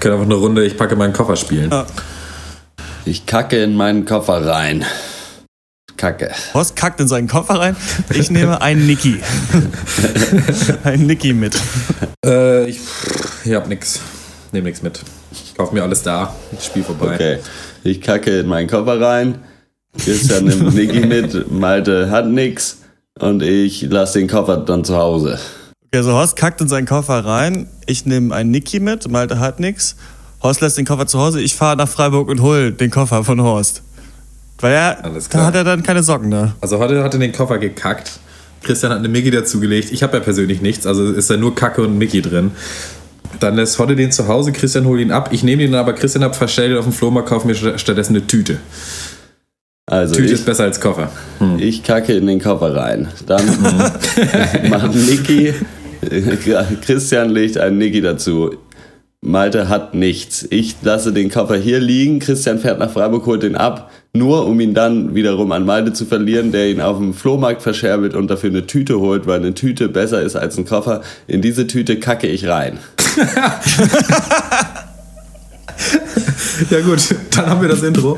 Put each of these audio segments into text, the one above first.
können einfach eine Runde, ich packe meinen Koffer spielen. Ja. Ich kacke in meinen Koffer rein. Kacke. Horst kackt in seinen Koffer rein. Ich nehme einen Niki. ein Niki mit. Äh, ich, ich hab nix. Nehme nix mit. Ich kauf mir alles da. Spiel vorbei. Okay. Ich kacke in meinen Koffer rein. Christian nimmt Niki mit. Malte hat nix. Und ich lasse den Koffer dann zu Hause. Okay, also Horst kackt in seinen Koffer rein. Ich nehme einen Niki mit. Malte hat nix. Horst lässt den Koffer zu Hause. Ich fahre nach Freiburg und hol den Koffer von Horst. Weil er, da hat er dann keine Socken da. Also heute hat er den Koffer gekackt. Christian hat eine Mickey dazugelegt. Ich habe ja persönlich nichts, also ist da nur Kacke und Mickey drin. Dann lässt Hodde den zu Hause, Christian holt ihn ab. Ich nehme ihn aber, Christian hat verstellt auf dem Flohmarkt, kaufe mir stattdessen eine Tüte. Also Tüte ich, ist besser als Koffer. Hm. Ich kacke in den Koffer rein. Dann macht Niki, Christian legt einen Niki dazu. Malte hat nichts. Ich lasse den Koffer hier liegen. Christian fährt nach Freiburg, holt den ab, nur um ihn dann wiederum an Malte zu verlieren, der ihn auf dem Flohmarkt verscherbelt und dafür eine Tüte holt, weil eine Tüte besser ist als ein Koffer. In diese Tüte kacke ich rein. ja gut, dann haben wir das Intro.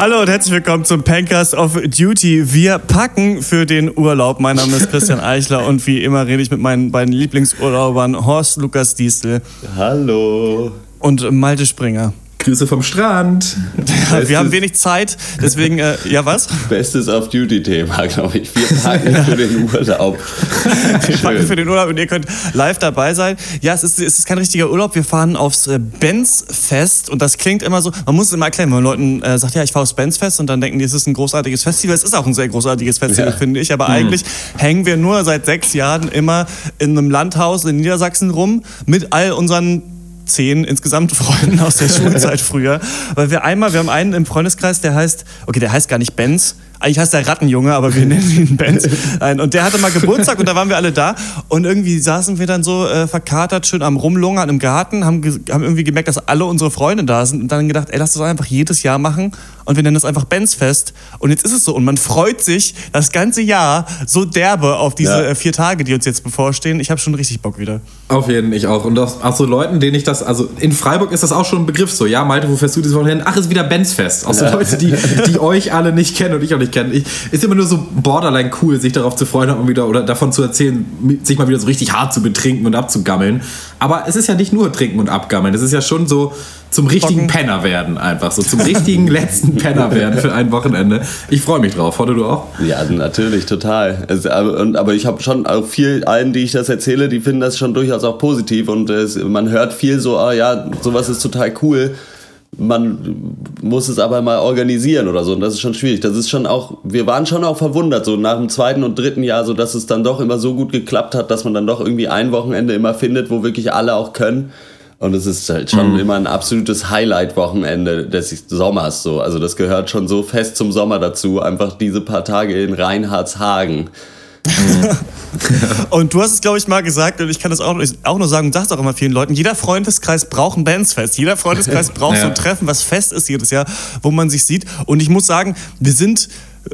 Hallo und herzlich willkommen zum Pankers of Duty. Wir packen für den Urlaub. Mein Name ist Christian Eichler und wie immer rede ich mit meinen beiden Lieblingsurlaubern Horst Lukas Diesel. Hallo. Und Malte Springer. Grüße vom Strand. Ja, wir haben wenig Zeit, deswegen, äh, ja was? Bestes Off-Duty-Thema, glaube ich. Wir packen für den Urlaub. wir packen für den Urlaub und ihr könnt live dabei sein. Ja, es ist, es ist kein richtiger Urlaub. Wir fahren aufs äh, Benz-Fest und das klingt immer so, man muss es immer erklären, wenn man Leuten äh, sagt, ja, ich fahre aufs Benz-Fest und dann denken die, es ist ein großartiges Festival. Es ist auch ein sehr großartiges Festival, ja. finde ich, aber mhm. eigentlich hängen wir nur seit sechs Jahren immer in einem Landhaus in Niedersachsen rum mit all unseren zehn insgesamt Freunden aus der Schulzeit früher. Weil wir einmal, wir haben einen im Freundeskreis, der heißt, okay, der heißt gar nicht Benz, eigentlich heißt der Rattenjunge, aber wir nennen ihn Benz. Und der hatte mal Geburtstag und da waren wir alle da. Und irgendwie saßen wir dann so äh, verkatert, schön am Rumlungern im Garten, haben, haben irgendwie gemerkt, dass alle unsere Freunde da sind und dann gedacht, ey, lass das einfach jedes Jahr machen und wir nennen das einfach Benzfest. Und jetzt ist es so. Und man freut sich das ganze Jahr so derbe auf diese ja. Äh, vier Tage, die uns jetzt bevorstehen. Ich habe schon richtig Bock wieder. Auf jeden, ich auch. Und auch, auch so Leuten, denen ich das, also in Freiburg ist das auch schon ein Begriff so. Ja, Malte, wo fährst du dieses Wochenende? Ach, ist wieder Benzfest. Auch so ja. Leute, die, die euch alle nicht kennen und ich auch nicht kenne. Ich, ist immer nur so borderline cool, sich darauf zu freuen und wieder oder davon zu erzählen, sich mal wieder so richtig hart zu betrinken und abzugammeln. Aber es ist ja nicht nur trinken und abgammeln. Es ist ja schon so zum richtigen Trocken. Penner werden einfach. So zum richtigen letzten Penner werden für ein Wochenende. Ich freue mich drauf. Heute du auch? Ja, natürlich, total. Es, aber, und, aber ich habe schon auch viel, allen, die ich das erzähle, die finden das schon durchaus auch positiv. Und es, man hört viel so, ah ja, sowas ist total cool man muss es aber mal organisieren oder so und das ist schon schwierig. Das ist schon auch, wir waren schon auch verwundert, so nach dem zweiten und dritten Jahr, so dass es dann doch immer so gut geklappt hat, dass man dann doch irgendwie ein Wochenende immer findet, wo wirklich alle auch können. Und es ist halt schon mhm. immer ein absolutes Highlight-Wochenende des Sommers so. Also das gehört schon so fest zum Sommer dazu, einfach diese paar Tage in Reinhardshagen. und du hast es, glaube ich, mal gesagt, und ich kann das auch, auch nur sagen, und sagst auch immer vielen Leuten, jeder Freundeskreis braucht ein Bandsfest. Jeder Freundeskreis braucht ja. so ein Treffen, was fest ist jedes Jahr, wo man sich sieht. Und ich muss sagen, wir sind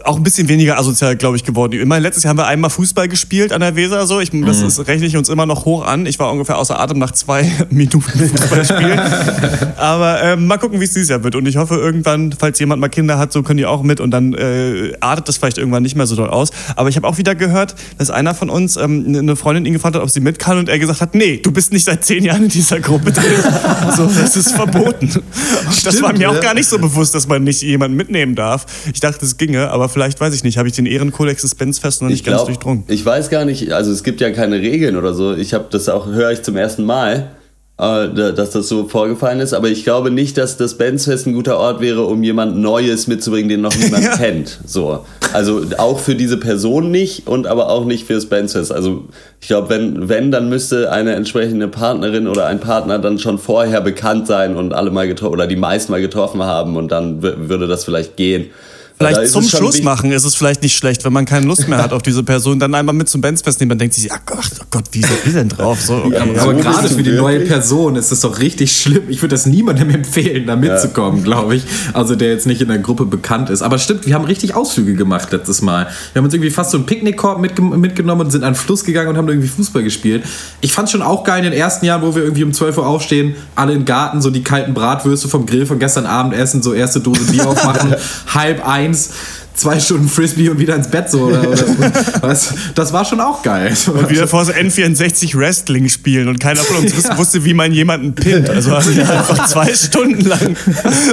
auch ein bisschen weniger asozial, glaube ich, geworden. Immer letztes Jahr haben wir einmal Fußball gespielt an der Weser. So. Ich, das mhm. ist, rechne ich uns immer noch hoch an. Ich war ungefähr außer Atem nach zwei Minuten Fußball spielen. Aber äh, mal gucken, wie es dieses Jahr wird. Und ich hoffe, irgendwann, falls jemand mal Kinder hat, so können die auch mit. Und dann äh, artet das vielleicht irgendwann nicht mehr so doll aus. Aber ich habe auch wieder gehört, dass einer von uns ähm, eine Freundin ihn gefragt hat, ob sie mit kann. Und er gesagt hat, nee, du bist nicht seit zehn Jahren in dieser Gruppe drin. so, das ist verboten. Stimmt, das war mir ja. auch gar nicht so bewusst, dass man nicht jemanden mitnehmen darf. Ich dachte, es ginge, aber vielleicht, weiß ich nicht, habe ich den Ehrenkodex des Benzfest noch nicht ich ganz glaub, durchdrungen. Ich weiß gar nicht, also es gibt ja keine Regeln oder so. Ich habe das auch, höre ich zum ersten Mal. Äh, dass das so vorgefallen ist, aber ich glaube nicht, dass das Benzfest ein guter Ort wäre, um jemand Neues mitzubringen, den noch niemand ja. kennt. So. Also auch für diese Person nicht und aber auch nicht fürs Benzfest. Also ich glaube, wenn, wenn, dann müsste eine entsprechende Partnerin oder ein Partner dann schon vorher bekannt sein und alle mal getroffen oder die meisten mal getroffen haben und dann würde das vielleicht gehen. Vielleicht zum Schluss machen ist es vielleicht nicht schlecht, wenn man keine Lust mehr hat auf diese Person, dann einmal mit zum Bandsfest nehmen, dann denkt sich, ach Gott, oh Gott, wie sind die denn drauf? So, okay. ja, aber, aber gerade für die neue Person ist es doch richtig schlimm. Ich würde das niemandem empfehlen, da mitzukommen, ja. glaube ich. Also der jetzt nicht in der Gruppe bekannt ist. Aber stimmt, wir haben richtig Ausflüge gemacht letztes Mal. Wir haben uns irgendwie fast so einen Picknickkorb mitge mitgenommen und sind an den Fluss gegangen und haben irgendwie Fußball gespielt. Ich fand schon auch geil in den ersten Jahren, wo wir irgendwie um 12 Uhr aufstehen, alle im Garten, so die kalten Bratwürste vom Grill von gestern Abend essen, so erste Dose Bier aufmachen, halb eins zwei Stunden Frisbee und wieder ins Bett so. Oder, oder, was, das war schon auch geil. Und wieder vor so N64 Wrestling spielen und keiner von uns ja. wusste, wie man jemanden pinnt. Also haben wir einfach zwei Stunden lang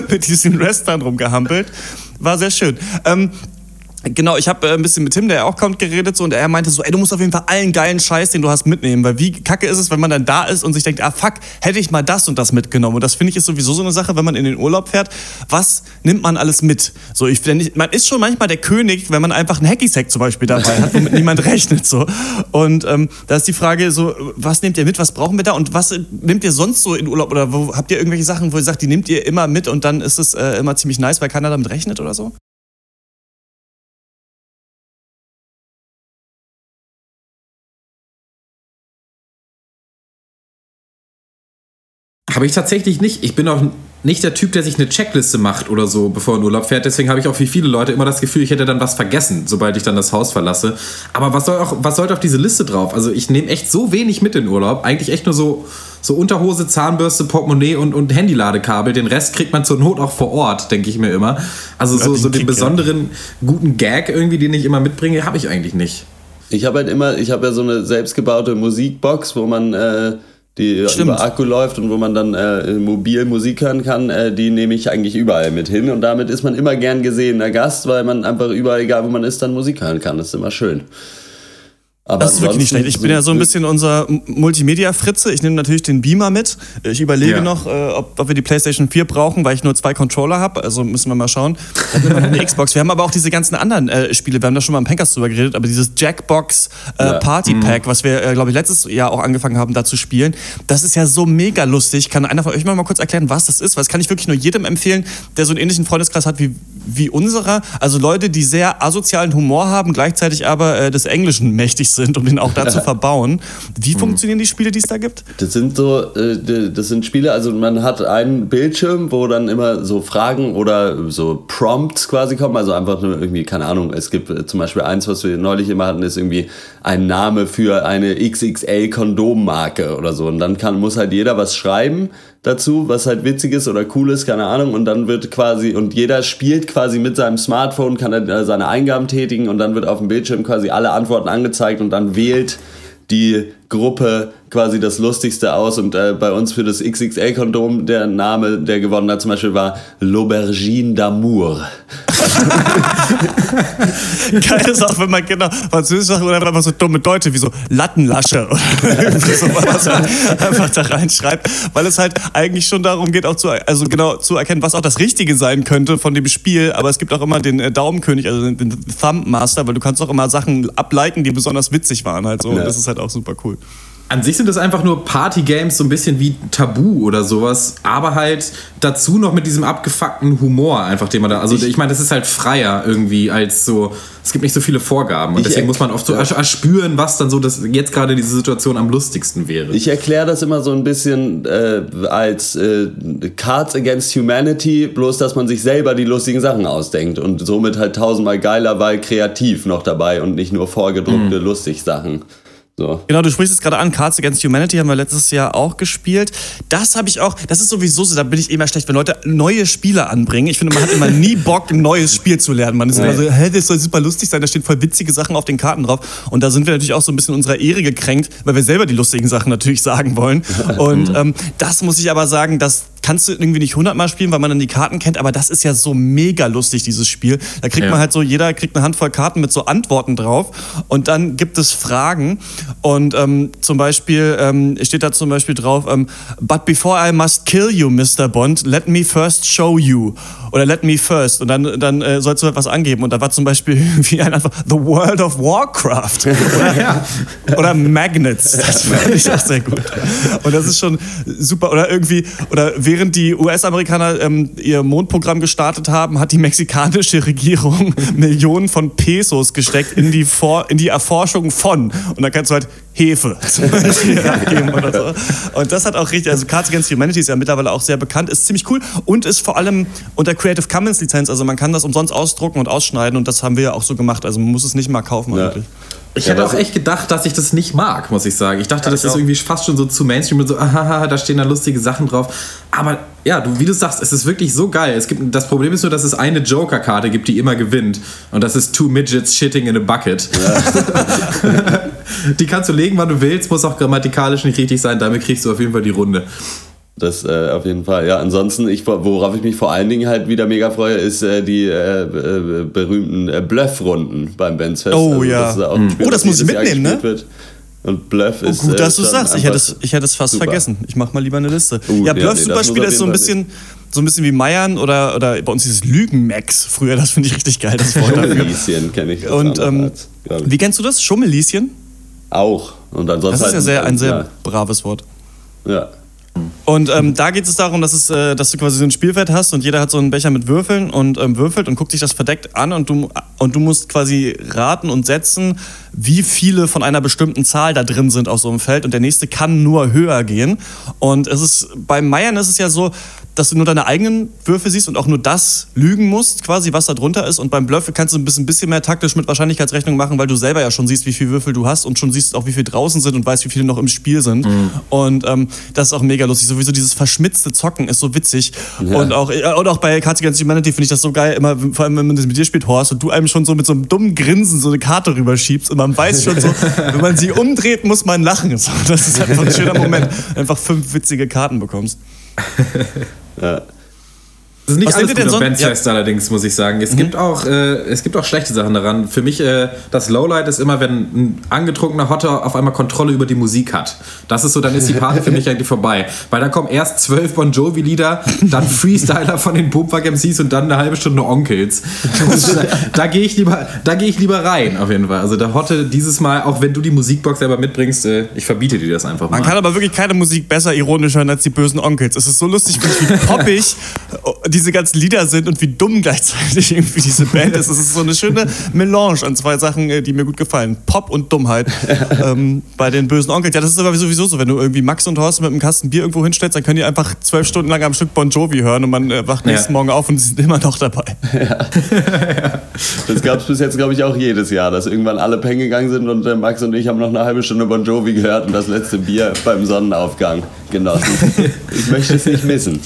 mit diesen Wrestlern rumgehampelt. War sehr schön. Ähm, Genau, ich habe äh, ein bisschen mit Tim, der auch kommt, geredet so und er meinte so, ey, du musst auf jeden Fall allen geilen Scheiß, den du hast, mitnehmen, weil wie kacke ist es, wenn man dann da ist und sich denkt, ah fuck, hätte ich mal das und das mitgenommen und das finde ich ist sowieso so eine Sache, wenn man in den Urlaub fährt, was nimmt man alles mit? So, ich, man ist schon manchmal der König, wenn man einfach einen Hacky-Sack zum Beispiel dabei hat, womit niemand rechnet so und ähm, da ist die Frage so, was nehmt ihr mit, was brauchen wir da und was nehmt ihr sonst so in Urlaub oder wo habt ihr irgendwelche Sachen, wo ihr sagt, die nehmt ihr immer mit und dann ist es äh, immer ziemlich nice, weil keiner damit rechnet oder so? Habe ich tatsächlich nicht. Ich bin auch nicht der Typ, der sich eine Checkliste macht oder so, bevor er in Urlaub fährt. Deswegen habe ich auch wie viele Leute immer das Gefühl, ich hätte dann was vergessen, sobald ich dann das Haus verlasse. Aber was soll auch, was sollte auf diese Liste drauf? Also ich nehme echt so wenig mit in Urlaub. Eigentlich echt nur so, so Unterhose, Zahnbürste, Portemonnaie und, und Handyladekabel. Den Rest kriegt man zur Not auch vor Ort, denke ich mir immer. Also so, so den besonderen guten Gag irgendwie, den ich immer mitbringe, habe ich eigentlich nicht. Ich habe halt immer, ich habe ja so eine selbstgebaute Musikbox, wo man äh, die Stimmt. über Akku läuft und wo man dann äh, mobil Musik hören kann, äh, die nehme ich eigentlich überall mit hin. Und damit ist man immer gern gesehener Gast, weil man einfach überall, egal wo man ist, dann Musik hören kann. Das ist immer schön. Aber das ist wirklich nicht schlecht. Ich bin ja so ein bisschen unser Multimedia-Fritze. Ich nehme natürlich den Beamer mit. Ich überlege ja. noch, äh, ob, ob, wir die PlayStation 4 brauchen, weil ich nur zwei Controller habe. Also müssen wir mal schauen. Dann nehmen wir eine Xbox. Wir haben aber auch diese ganzen anderen äh, Spiele. Wir haben da schon mal im Pankers drüber geredet. Aber dieses Jackbox äh, ja. Party Pack, mhm. was wir, äh, glaube ich, letztes Jahr auch angefangen haben, da zu spielen, das ist ja so mega lustig. Kann einer von euch mal, mal kurz erklären, was das ist? Weil das kann ich wirklich nur jedem empfehlen, der so einen ähnlichen Freundeskreis hat wie, wie unserer. Also Leute, die sehr asozialen Humor haben, gleichzeitig aber äh, des Englischen mächtig sind, um den auch da zu verbauen. Wie mhm. funktionieren die Spiele, die es da gibt? Das sind so, äh, das sind Spiele, also man hat einen Bildschirm, wo dann immer so Fragen oder so Prompts quasi kommen, also einfach nur irgendwie, keine Ahnung, es gibt äh, zum Beispiel eins, was wir neulich immer hatten, ist irgendwie ein Name für eine XXL-Kondommarke oder so. Und dann kann, muss halt jeder was schreiben dazu, was halt witzig ist oder cool ist, keine Ahnung. Und dann wird quasi, und jeder spielt quasi mit seinem Smartphone, kann er seine Eingaben tätigen und dann wird auf dem Bildschirm quasi alle Antworten angezeigt und dann wählt die Gruppe quasi das Lustigste aus. Und äh, bei uns für das XXL-Kondom der Name, der gewonnen hat, zum Beispiel war L'Aubergine d'Amour. Geil ist auch, wenn man genau Französisch sagt oder einfach so dumme Deutsche wie so Lattenlasche oder so, was man einfach da reinschreibt, weil es halt eigentlich schon darum geht, auch zu, also genau zu erkennen, was auch das Richtige sein könnte von dem Spiel. Aber es gibt auch immer den äh, Daumenkönig, also den, Thumbmaster, weil du kannst auch immer Sachen ableiten, die besonders witzig waren halt so. Und das ist halt auch super cool. An sich sind das einfach nur Party-Games, so ein bisschen wie Tabu oder sowas, aber halt dazu noch mit diesem abgefuckten Humor einfach, den man da. Also, ich, ich meine, das ist halt freier irgendwie als so. Es gibt nicht so viele Vorgaben und deswegen muss man oft so erspüren, was dann so das jetzt gerade diese Situation am lustigsten wäre. Ich erkläre das immer so ein bisschen äh, als äh, Cards Against Humanity, bloß dass man sich selber die lustigen Sachen ausdenkt und somit halt tausendmal geiler, weil kreativ noch dabei und nicht nur vorgedruckte mhm. lustig Sachen. So. Genau, du sprichst es gerade an, Cards Against Humanity haben wir letztes Jahr auch gespielt. Das habe ich auch, das ist sowieso so, da bin ich immer schlecht, wenn Leute neue Spiele anbringen. Ich finde, man hat immer nie Bock, ein neues Spiel zu lernen. Man ist nee. immer so, hä, das soll super lustig sein, da stehen voll witzige Sachen auf den Karten drauf. Und da sind wir natürlich auch so ein bisschen unserer Ehre gekränkt, weil wir selber die lustigen Sachen natürlich sagen wollen. Und ähm, das muss ich aber sagen, dass kannst du irgendwie nicht hundertmal spielen, weil man dann die Karten kennt, aber das ist ja so mega lustig, dieses Spiel. Da kriegt ja. man halt so, jeder kriegt eine Handvoll Karten mit so Antworten drauf und dann gibt es Fragen und ähm, zum Beispiel ähm, steht da zum Beispiel drauf, ähm, but before I must kill you, Mr. Bond, let me first show you oder let me first und dann, dann äh, sollst du etwas angeben und da war zum Beispiel wie ein einfach The World of Warcraft oder, ja. oder Magnets, das fand ich auch sehr gut und das ist schon super oder irgendwie, oder wäre während die US-Amerikaner ähm, ihr Mondprogramm gestartet haben, hat die mexikanische Regierung Millionen von Pesos gesteckt in die, For in die Erforschung von. Und da kannst du halt Hefe zum Beispiel abgeben oder so. Und das hat auch richtig, also Cards Against Humanity ist ja mittlerweile auch sehr bekannt, ist ziemlich cool und ist vor allem unter Creative Commons Lizenz, also man kann das umsonst ausdrucken und ausschneiden und das haben wir ja auch so gemacht, also man muss es nicht mal kaufen Ja. eigentlich. Ich Ja, hätte auch echt gedacht, dass ich das nicht mag, muss ich sagen. Ich dachte, das ich ist auch. irgendwie fast schon so zu Mainstream und so, ahaha, da stehen da lustige Sachen drauf. Aber ja, du, wie du sagst, es ist wirklich so geil. Es gibt, das Problem ist nur, dass es eine Joker-Karte gibt, die immer gewinnt. Und das ist Two Midgets Shitting in a Bucket. die kannst du legen, wann du willst, muss auch grammatikalisch nicht richtig sein. Damit kriegst du auf jeden Fall die Runde. Das äh, auf jeden Fall. Ja, ansonsten, ich, worauf ich mich vor allen Dingen halt wieder mega freue, ist äh, die äh, äh, berühmten äh, Bluff-Runden beim Bandsfest. Oh, ja. ist auch ein Spiel, Oh, das muss ich mitnehmen, ne? Wird. Und Bluff Oh, ist. gut, äh, dass du sagst. Ich hätte, es, ich hätte es fast super. vergessen. Ich mache mal lieber eine Liste. Uh, ja, ja, Bluff nee, das Superspiel muss auf ist so ein bisschen, so ein bisschen wie Meiern oder, oder bei uns dieses Lügenmax früher. Das finde ich richtig geil, das Wort. Schummelieschen kenne ich. als Und ähm, ich. wie kennst du das? Schummelieschen? Auch. Und ansonsten Das ist ja halt, sehr, ein sehr Ja, braves Wort. ja. Und ähm, da geht es darum, dass, es, äh, dass du quasi so ein Spielfeld hast und jeder hat so einen Becher mit Würfeln und ähm, würfelt und guckt sich das verdeckt an und du, und du musst quasi raten und setzen, wie viele von einer bestimmten Zahl da drin sind auf so einem Feld und der nächste kann nur höher gehen. Und es ist beim Meiern ist es ja so, dass du nur deine eigenen Würfe siehst und auch nur das lügen musst, quasi was da drunter ist. Und beim Bluff kannst du ein bisschen, bisschen mehr taktisch mit Wahrscheinlichkeitsrechnung machen, weil du selber ja schon siehst, wie viele Würfel du hast und schon siehst auch, wie viele draußen sind und weißt, wie viele noch im Spiel sind. Und ähm, das ist auch mega lustig. Sowieso dieses verschmitzte Zocken ist so witzig. Und, auch, äh, und auch bei Cards Against Humanity finde ich das so geil, immer, vor allem wenn man das mit dir spielt, Horst, und du einem schon so mit so einem dummen Grinsen so eine Karte rüberschiebst und man weiß schon so, wenn man sie umdreht, muss man lachen. So, das ist einfach ein schöner Moment. Einfach fünf witzige Karten bekommst. ja. Das ist nicht Was alles findet ihr gut denn am sonst- Bandfest allerdings, muss ich sagen. Es, gibt auch, äh, es gibt auch schlechte Sachen daran. Für mich, äh, das Lowlight ist immer, wenn ein angetrunkener Hotter auf einmal Kontrolle über die Musik hat. Das ist so, dann ist die Party für mich eigentlich vorbei. Weil dann kommen erst zwölf Bon Jovi-Lieder, dann Freestyler von den Boomwag MCs und dann eine halbe Stunde Onkels. Und da da gehe ich, lieber- da geh ich lieber rein, auf jeden Fall. Also der Hotte dieses Mal, auch wenn du die Musikbox selber mitbringst, äh, ich verbiete dir das einfach mal. Man kann aber wirklich keine Musik besser ironisch hören als die bösen Onkels. Es ist so lustig, wie poppig diese ganzen Lieder sind und wie dumm gleichzeitig irgendwie diese Band ist. Es ist so eine schöne Melange an zwei Sachen, äh, die mir gut gefallen. Pop und Dummheit ähm, bei den bösen Onkels. Ja, das ist aber sowieso so. Wenn du irgendwie Max und Horst mit einem Kasten Bier irgendwo hinstellst, dann können die einfach zwölf Stunden lang am Stück Bon Jovi hören und man äh, wacht nächsten Ja. Morgen auf und sie sind immer noch dabei. Das gab es bis jetzt, glaube ich, auch jedes Jahr, dass irgendwann alle pennen gegangen sind und äh, Max und ich haben noch eine halbe Stunde Bon Jovi gehört und das letzte Bier beim Sonnenaufgang genossen. Ich möchte es nicht missen.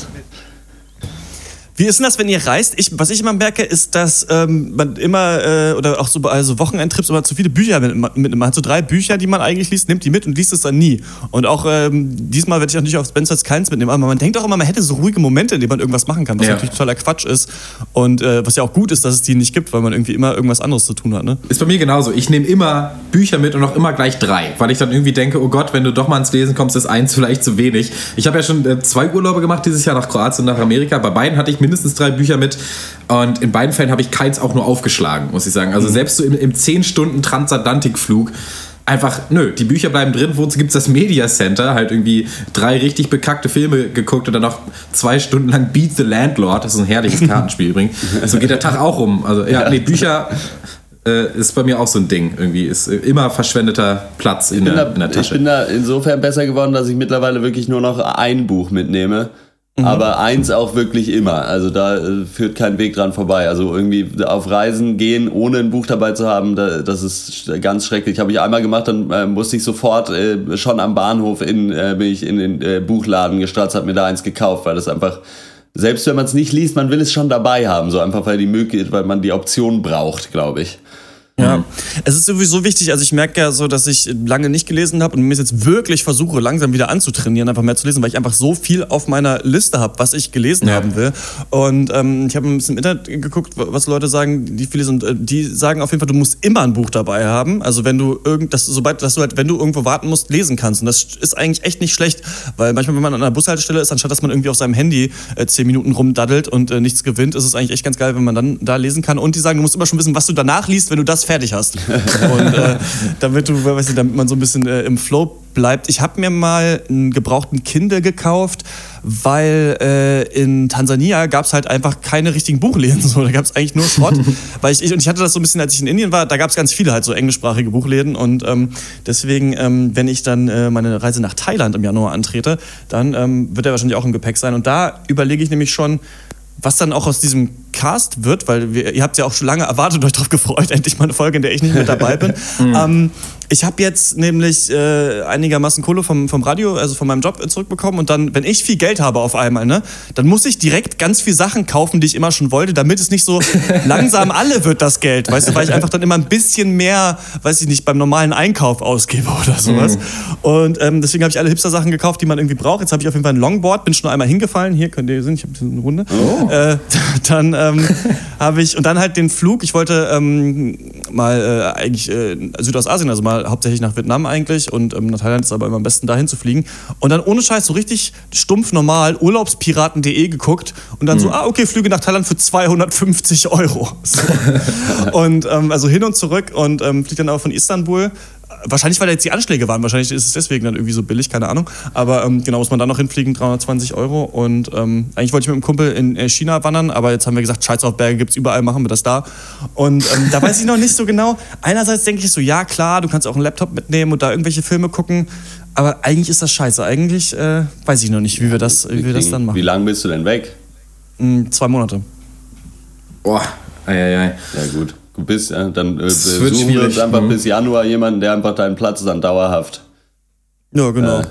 Wie ist denn das, wenn ihr reist? Ich, was ich immer merke, ist, dass ähm, man immer, äh, oder auch so bei also Wochenendtrips immer zu viele Bücher mitnimmt. Mit, man hat so drei Bücher, die man eigentlich liest, nimmt die mit und liest es dann nie. Und auch ähm, diesmal werde ich auch nicht auf Spencer's keins mitnehmen. Aber man denkt auch immer, man hätte so ruhige Momente, in denen man irgendwas machen kann, was Ja. natürlich totaler Quatsch ist. Und äh, was ja auch gut ist, dass es die nicht gibt, weil man irgendwie immer irgendwas anderes zu tun hat. Ne? Ist bei mir genauso. Ich nehme immer Bücher mit und auch immer gleich drei, weil ich dann irgendwie denke, oh Gott, wenn du doch mal ins Lesen kommst, ist eins vielleicht zu wenig. Ich habe ja schon äh, zwei Urlaube gemacht dieses Jahr nach Kroatien und nach Amerika. Bei beiden hatte ich mindestens drei Bücher mit und in beiden Fällen habe ich keins auch nur aufgeschlagen, muss ich sagen. Also selbst so im, im 10 Stunden Transatlantikflug Einfach, nö, die Bücher bleiben drin. Wozu gibt es das Media Center? Halt irgendwie drei richtig bekackte Filme geguckt und dann noch zwei Stunden lang Beat the Landlord. Das ist ein herrliches Kartenspiel übrigens. So geht der Tag auch rum. Also, ja, nee, Bücher äh, ist bei mir auch so ein Ding. Irgendwie ist äh, immer verschwendeter Platz in der, da, in der ich Tasche. bin da insofern besser geworden, dass ich mittlerweile wirklich nur noch ein Buch mitnehme. Mhm. Aber eins auch wirklich immer. Also da äh, führt kein Weg dran vorbei. Also irgendwie auf Reisen gehen, ohne ein Buch dabei zu haben, da, das ist ganz schrecklich. Habe ich einmal gemacht, dann äh, musste ich sofort äh, schon am Bahnhof in, äh, bin ich in den äh, Buchladen gestratzt, habe mir da eins gekauft, weil das einfach, selbst wenn man es nicht liest, man will es schon dabei haben. So einfach, weil, die Möglichkeit, weil man die Option braucht, glaube ich. Ja, es ist sowieso wichtig, also ich merke ja so, dass ich lange nicht gelesen habe und mir jetzt wirklich versuche, langsam wieder anzutrainieren, einfach mehr zu lesen, weil ich einfach so viel auf meiner Liste habe, was ich gelesen Ja. haben will. Und ähm, ich habe ein bisschen im Internet geguckt, was Leute sagen, die viele sind, äh, die sagen auf jeden Fall, du musst immer ein Buch dabei haben. Also wenn du irgend, dass, sobald, dass du halt, wenn du irgendwo warten musst, lesen kannst. Und das ist eigentlich echt nicht schlecht, weil manchmal, wenn man an einer Bushaltestelle ist, anstatt dass man irgendwie auf seinem Handy äh, zehn Minuten rumdaddelt und äh, nichts gewinnt, ist es eigentlich echt ganz geil, wenn man dann da lesen kann. Und die sagen, du musst immer schon wissen, was du danach liest, wenn du das fertig hast. und äh, damit du, weiß nicht, damit man so ein bisschen äh, im Flow bleibt. Ich habe mir mal einen gebrauchten Kindle gekauft, weil äh, in Tansania gab es halt einfach keine richtigen Buchläden. So. Da gab es eigentlich nur Schrott. weil ich, ich, und ich hatte das so ein bisschen, als ich in Indien war, da gab es ganz viele halt so englischsprachige Buchläden. Und ähm, deswegen, ähm, wenn ich dann äh, meine Reise nach Thailand im Januar antrete, dann ähm, wird er wahrscheinlich auch im Gepäck sein. Und da überlege ich nämlich schon, was dann auch aus diesem Cast wird, weil wir, ihr habt ja auch schon lange erwartet und euch darauf gefreut, endlich mal eine Folge, in der ich nicht mit dabei bin. ähm, ich habe jetzt nämlich äh, einigermaßen Kohle vom, vom Radio, also von meinem Job zurückbekommen und dann, wenn ich viel Geld habe auf einmal, ne, dann muss ich direkt ganz viele Sachen kaufen, die ich immer schon wollte, damit es nicht so langsam alle wird, das Geld, weißt du, weil ich einfach dann immer ein bisschen mehr, weiß ich nicht, beim normalen Einkauf ausgebe oder sowas. Und ähm, deswegen habe ich alle Hipster-Sachen gekauft, die man irgendwie braucht. Jetzt habe ich auf jeden Fall ein Longboard, bin schon einmal hingefallen. Hier könnt ihr sehen, ich habe eine Runde. Äh, dann ähm, habe ich, und dann halt den Flug. Ich wollte ähm, mal äh, eigentlich äh, Südostasien, also mal hauptsächlich nach Vietnam eigentlich und ähm, nach Thailand ist aber immer am besten dahin zu fliegen. Und dann ohne Scheiß so richtig stumpf normal urlaubspiraten.de geguckt und dann so, ah, okay, Flüge nach Thailand für 250 Euro. So. und ähm, also hin und zurück und ähm, fliegt dann auch von Istanbul. Wahrscheinlich, weil da jetzt die Anschläge waren. Wahrscheinlich ist es deswegen dann irgendwie so billig, keine Ahnung. Aber ähm, genau, muss man dann noch hinfliegen, 320 Euro. Und ähm, eigentlich wollte ich mit einem Kumpel in äh, China wandern, aber jetzt haben wir gesagt, Scheiß auf Berge gibt's überall, machen wir das da. Und ähm, da weiß ich noch nicht so genau. Einerseits denke ich so, ja klar, du kannst auch einen Laptop mitnehmen und da irgendwelche Filme gucken. Aber eigentlich ist das scheiße. Eigentlich äh, weiß ich noch nicht, wie wir das, wie wir das dann Wie machen. lange bist du denn weg? Mm, zwei Monate. Boah, eieiei. Ja gut, bist ja, dann äh, wird suchen wir uns einfach mhm. bis Januar jemanden, der einfach deinen Platz dann dauerhaft Ja, genau. äh,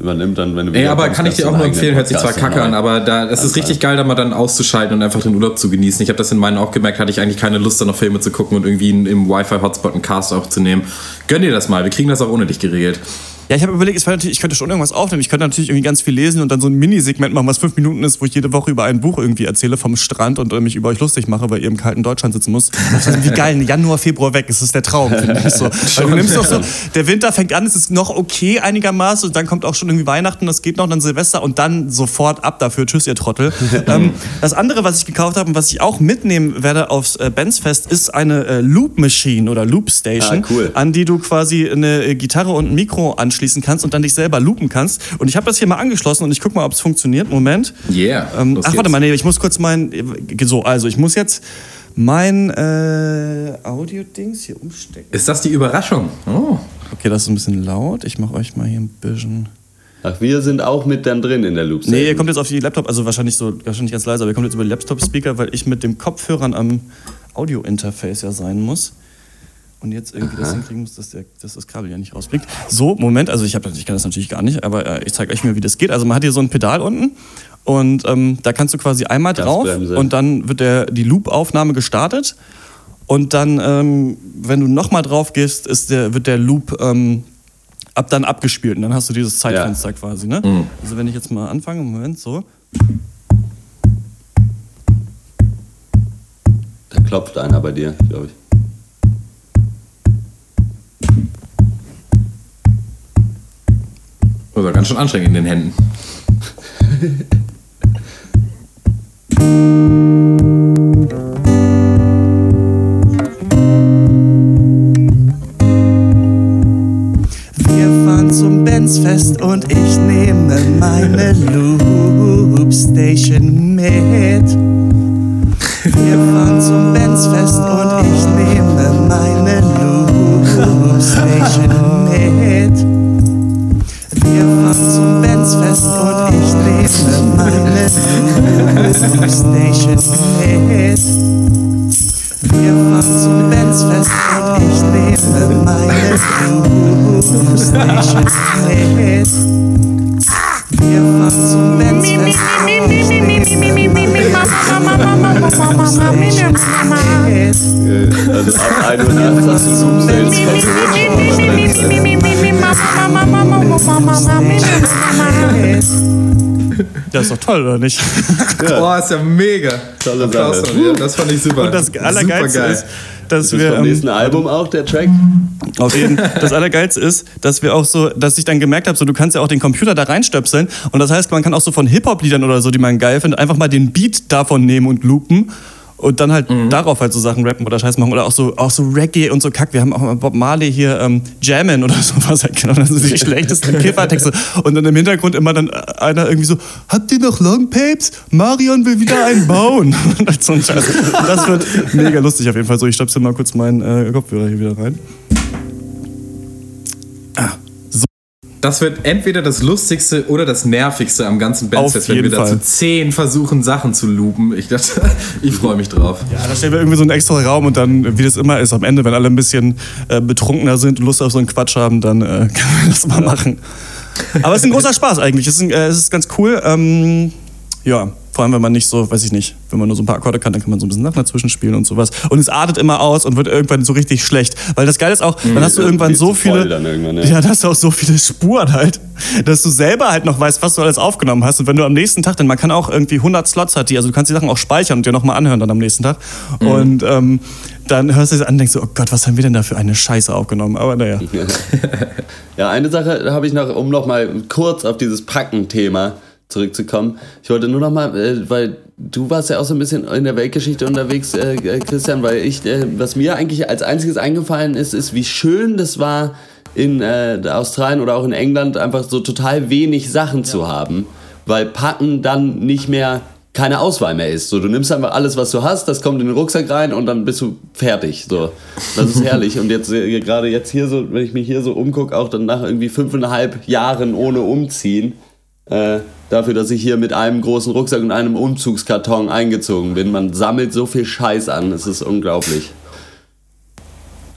übernimmt, dann wenn du Ey, wieder aber kommst, kann ich du dir auch nur empfehlen, hört sich zwar kacke an, aber da, es ist richtig geil, da mal dann auszuschalten und einfach den Urlaub zu genießen. Ich habe das in meinen auch gemerkt, hatte ich eigentlich keine Lust, da noch Filme zu gucken und irgendwie in- im Wi-Fi-Hotspot einen Cast aufzunehmen. Gönn dir das mal, wir kriegen das auch ohne dich geregelt. Ja, ich habe überlegt, ich könnte schon irgendwas aufnehmen. Ich könnte natürlich irgendwie ganz viel lesen und dann so ein Minisegment machen, was fünf Minuten ist, wo ich jede Woche über ein Buch irgendwie erzähle vom Strand und mich über euch lustig mache, weil ihr im kalten Deutschland sitzen muss. Das ist wie geil, Januar, Februar weg. Das ist der Traum, finde ich so. Weil du nimmst doch so, der Winter fängt an, es ist noch okay einigermaßen und dann kommt auch schon irgendwie Weihnachten, das geht noch, dann Silvester und dann sofort ab dafür. Tschüss, ihr Trottel. ähm, das andere, was ich gekauft habe und was ich auch mitnehmen werde aufs äh, Bandsfest, ist eine äh, Loop Machine oder Loop Station, Ah, cool. an die du quasi eine äh, Gitarre und ein Mikro anschließen kannst und dann dich selber loopen kannst. Und ich habe das hier mal angeschlossen und ich guck mal, ob es funktioniert. Moment. Yeah. Ähm, ach, warte geht's. mal, nee, ich muss kurz mein. So, also ich muss jetzt mein äh, Audio-Dings hier umstecken. Ist das die Überraschung? Oh. Okay, das ist ein bisschen laut. Ich mache euch mal hier ein bisschen. Ach, wir sind auch mit dann drin in der Loop. Nee, ihr kommt jetzt auf die Laptop, also wahrscheinlich so, wahrscheinlich ganz leise, aber ihr kommt jetzt über die Laptop-Speaker, weil ich mit dem Kopfhörern am Audio-Interface ja sein muss. Und jetzt irgendwie das hinkriegen muss, dass, der, dass das Kabel ja nicht rausblickt. So, Moment, also ich, hab, ich kann das natürlich gar nicht, aber äh, ich zeige euch mal, wie das geht. Also man hat hier so ein Pedal unten und ähm, da kannst du quasi einmal drauf und dann wird der, die Loop-Aufnahme gestartet. Und dann, ähm, wenn du nochmal drauf gehst, ist der, wird der Loop ähm, ab dann abgespielt. Und dann hast du dieses Zeitfenster quasi. Ne? Also wenn ich jetzt mal anfange, Moment, so. Da klopft einer bei dir, glaube ich. Das ganz schön anstrengend in den Händen. Wir fahren zum Benzfest und ich nehme meine Loop Station mit. Wir fahren zum Benzfest und ich nehme meine Loop Station mit. Wir fahren zum Benzfest und ich nehme meine Station mit. Wir fahren zum Benzfest und ich nehme meine Station mit. Wir fahren zum Benzfest und ich nehme meine Loop Station mit. Äh, Also ab 1 Uhr nachts hast du Loop Sales Das ist doch toll, oder nicht? Oh, ist ja mega. Tolle Applaus Sache. von dir. Das fand ich super. Und das Allergeilste Supergeil. ist, dass Ist wir. vom ähm, nächsten Album auch der Track? Auf jeden Das Allergeilste ist, dass wir auch so, dass ich dann gemerkt habe, so du kannst ja auch den Computer da reinstöpseln und das heißt, man kann auch so von Hip-Hop-Liedern oder so, die man geil findet, einfach mal den Beat davon nehmen und loopen und dann halt mhm. darauf halt so Sachen rappen oder Scheiß machen oder auch so, auch so Reggae und so Kack. Wir haben auch mal Bob Marley hier ähm, Jammin oder sowas halt genau. Das sind die schlechtesten Kiffertexte. Und dann im Hintergrund immer dann einer irgendwie so, habt ihr noch Longpapes? Marion will wieder einen bauen. und so ein Scheiß. Das wird mega lustig auf jeden Fall. So, ich stöpsel mal kurz meinen äh, Kopfhörer hier wieder rein. Das wird entweder das lustigste oder das nervigste am ganzen Bandfest, wenn wir da zu zehn versuchen, Sachen zu loopen. Ich, ich freue mich drauf. Ja, da stellen wir irgendwie so einen extra Raum und dann, wie das immer ist, am Ende, wenn alle ein bisschen äh, betrunkener sind und Lust auf so einen Quatsch haben, dann äh, können wir das mal machen. Aber es ist ein großer Spaß eigentlich. Es ist, äh, es ist ganz cool. Ähm, ja, vor allem, wenn man nicht so, weiß ich nicht, wenn man nur so ein paar Akkorde kann, dann kann man so ein bisschen Sachen dazwischen spielen und sowas. Und es artet immer aus und wird irgendwann so richtig schlecht. Weil das Geile ist auch, dann hast du irgendwann so viele. Dann ja. ja, du auch so viele Spuren halt, dass du selber halt noch weißt, was du alles aufgenommen hast. Und wenn du am nächsten Tag, denn man kann auch irgendwie 100 Slots hat die, also du kannst die Sachen auch speichern und dir nochmal anhören dann am nächsten Tag. Mhm. Und ähm, dann hörst du es an und denkst so, oh Gott, was haben wir denn da für eine Scheiße aufgenommen? Aber naja. ja, eine Sache habe ich noch, um nochmal kurz auf dieses Packen-Thema zurückzukommen. Ich wollte nur noch mal, äh, weil du warst ja auch so ein bisschen in der Weltgeschichte unterwegs, äh, äh, Christian, weil ich, äh, was mir eigentlich als einziges eingefallen ist, ist, wie schön das war, in äh, Australien oder auch in England einfach so total wenig Sachen ja. zu haben, weil Packen dann nicht mehr keine Auswahl mehr ist. So, du nimmst einfach alles, was du hast, das kommt in den Rucksack rein und dann bist du fertig. So, das ist herrlich. Und jetzt äh, gerade jetzt hier so, wenn ich mich hier so umgucke, auch dann nach irgendwie fünfeinhalb Jahren ohne Umziehen, äh, dafür, dass ich hier mit einem großen Rucksack und einem Umzugskarton eingezogen bin. Man sammelt so viel Scheiß an, es ist unglaublich.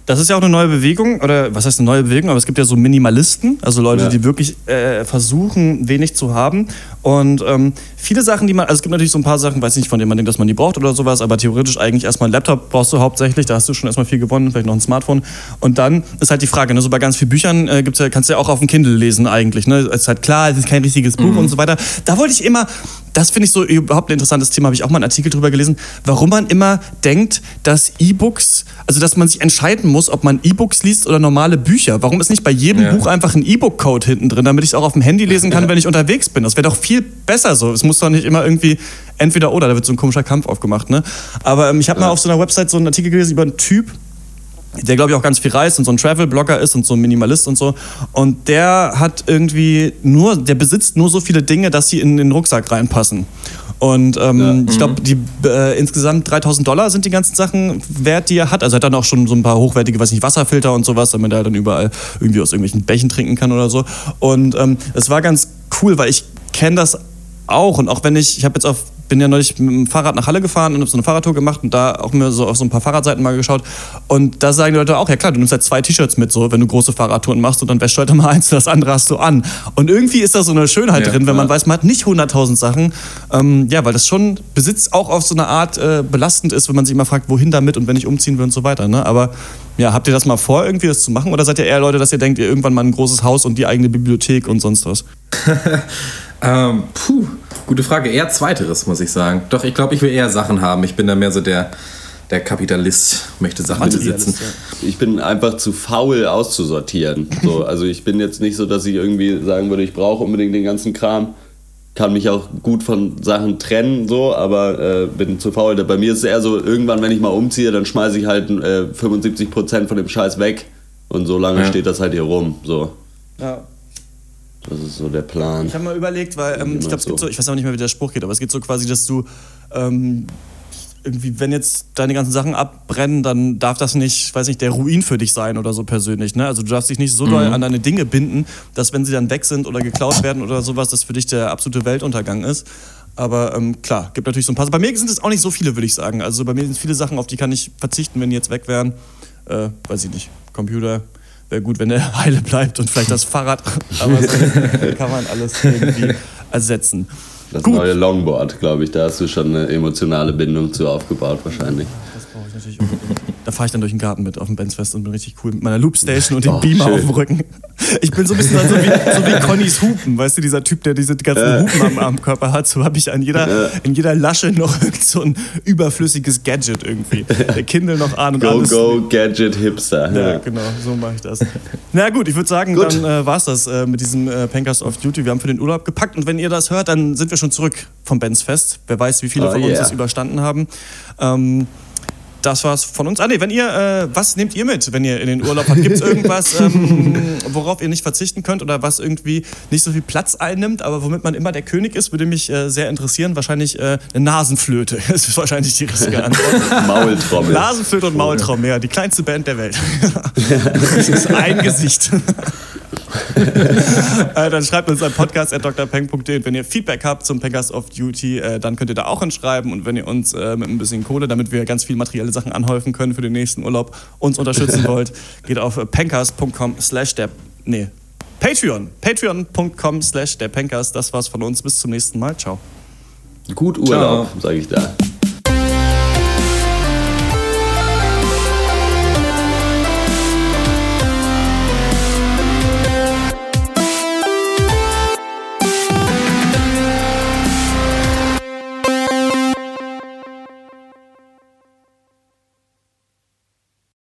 Das ist ja auch eine neue Bewegung, oder was heißt eine neue Bewegung, aber es gibt ja so Minimalisten, also Leute, ja. die wirklich äh, versuchen, wenig zu haben. Und ähm, viele Sachen, die man, also es gibt natürlich so ein paar Sachen, weiß nicht, von denen man denkt, dass man die braucht oder sowas, aber theoretisch eigentlich erstmal einen Laptop brauchst du hauptsächlich, da hast du schon erstmal viel gewonnen, vielleicht noch ein Smartphone. Und dann ist halt die Frage, ne, so bei ganz vielen Büchern äh, gibt's ja, kannst du ja auch auf dem Kindle lesen eigentlich. Ne? Es ist halt klar, es ist kein richtiges Buch mhm. und so weiter. Da wollte ich immer, das finde ich so überhaupt ein interessantes Thema, habe ich auch mal einen Artikel drüber gelesen, warum man immer denkt, dass E-Books, also dass man sich entscheiden muss, ob man E-Books liest oder normale Bücher. Warum ist nicht bei jedem ja. Buch einfach ein E-Book-Code hinten drin, damit ich es auch auf dem Handy lesen kann, wenn ich unterwegs bin? Das wäre doch viel besser so. Es muss doch nicht immer irgendwie entweder oder, da wird so ein komischer Kampf aufgemacht. Ne? Aber ähm, ich habe ja. mal auf so einer Website so einen Artikel gelesen über einen Typ, der glaube ich auch ganz viel reist und so ein Travel-Blogger ist und so ein Minimalist und so. Und der hat irgendwie nur, der besitzt nur so viele Dinge, dass sie in den Rucksack reinpassen. Und ähm, ja. ich glaube, die äh, insgesamt 3000 Dollar sind die ganzen Sachen wert, die er hat. Also er hat dann auch schon so ein paar hochwertige, weiß nicht, Wasserfilter und sowas, damit er dann überall irgendwie aus irgendwelchen Bächen trinken kann oder so. Und ähm, es ähm, war ganz cool, weil ich kenne das auch. Und auch wenn ich, ich habe jetzt auf bin ja neulich mit dem Fahrrad nach Halle gefahren und habe so eine Fahrradtour gemacht und da auch mir so auf so ein paar Fahrradseiten mal geschaut. Und da sagen die Leute auch, ja klar, du nimmst halt zwei T-Shirts mit, so wenn du große Fahrradtouren machst und dann wäschst du halt mal eins, das andere hast du an. Und irgendwie ist da so eine Schönheit ja, drin, wenn man weiß, man hat nicht 100.000 Sachen. Ähm, ja, weil das schon Besitz auch auf so eine Art äh, belastend ist, wenn man sich immer fragt, wohin damit und wenn ich umziehen will und so weiter. Ne? Aber ja, habt ihr das mal vor, irgendwie das zu machen? Oder seid ihr eher Leute, dass ihr denkt, ihr irgendwann mal ein großes Haus und die eigene Bibliothek und sonst was? ähm, puh. Gute Frage. Eher zweiteres, muss ich sagen. Doch, ich glaube, ich will eher Sachen haben. Ich bin da mehr so der, der Kapitalist, möchte Sachen besitzen. Ich bin einfach zu faul auszusortieren. So, also ich bin jetzt nicht so, dass ich irgendwie sagen würde, ich brauche unbedingt den ganzen Kram. Kann mich auch gut von Sachen trennen, so, aber äh, bin zu faul. Bei mir ist es eher so, irgendwann, wenn ich mal umziehe, dann schmeiße ich halt äh, 75% von dem Scheiß weg. Und so lange ja. steht das halt hier rum. So. Ja. Das ist so der Plan. Ich habe mal überlegt, weil ähm, ich glaube, es gibt so, ich weiß auch nicht mehr, wie der Spruch geht, aber es geht so quasi, dass du ähm, irgendwie, wenn jetzt deine ganzen Sachen abbrennen, dann darf das nicht, weiß nicht, der Ruin für dich sein oder so persönlich. Ne? Also du darfst dich nicht so mhm. doll an deine Dinge binden, dass wenn sie dann weg sind oder geklaut werden oder sowas, das für dich der absolute Weltuntergang ist. Aber ähm, klar, gibt natürlich so ein paar. Bei mir sind es auch nicht so viele, würde ich sagen. Also bei mir sind viele Sachen, auf die kann ich verzichten, wenn die jetzt weg wären. Äh, weiß ich nicht. Computer, wäre gut, wenn er heile bleibt und vielleicht das Fahrrad. Aber so kann man alles irgendwie ersetzen. Das gut. neue Longboard, glaube ich, da hast du schon eine emotionale Bindung zu aufgebaut wahrscheinlich. Das brauche ich natürlich unbedingt. Da fahre ich dann durch den Garten mit auf dem Benzfest und bin richtig cool mit meiner Loopstation und dem Oh, Beamer schön. auf dem Rücken. Ich bin so ein bisschen so wie, so wie Connys Hupen, weißt du, dieser Typ, der diese ganzen Hupen am, am Körper hat. So habe ich an jeder, in jeder Lasche noch so ein überflüssiges Gadget irgendwie. Der Kindle noch an und Go, alles. go, Gadget, Hipster. Ja, Ja. genau, so mache ich das. Na gut, ich würde sagen, Gut. dann äh, war's das äh, mit diesem äh, Pencast of Duty. Wir haben für den Urlaub gepackt und wenn ihr das hört, dann sind wir schon zurück vom Benz Fest. Wer weiß, wie viele Oh von uns yeah. das überstanden haben. Ähm, das war's von uns. Ah, nee, wenn ihr, äh, was nehmt ihr mit, wenn ihr in den Urlaub habt? Gibt es irgendwas, ähm, worauf ihr nicht verzichten könnt oder was irgendwie nicht so viel Platz einnimmt, aber womit man immer der König ist, würde mich äh, sehr interessieren. Wahrscheinlich äh, eine Nasenflöte. Das ist wahrscheinlich die richtige Antwort. Maultrommel. Nasenflöte und Maultraum, ja, die kleinste Band der Welt. Das ist ein Gesicht. äh, dann schreibt uns an podcast.drpeng.de und wenn ihr Feedback habt zum Pencast of Duty, äh, dann könnt ihr da auch hinschreiben und wenn ihr uns äh, mit ein bisschen Kohle, damit wir ganz viel materielle Sachen anhäufen können für den nächsten Urlaub, uns unterstützen wollt, geht auf pencast.com slash der, nee, Patreon, patreon.com slash der Pencast. Das war's von uns, bis zum nächsten Mal, ciao. Gut Urlaub, sage ich da.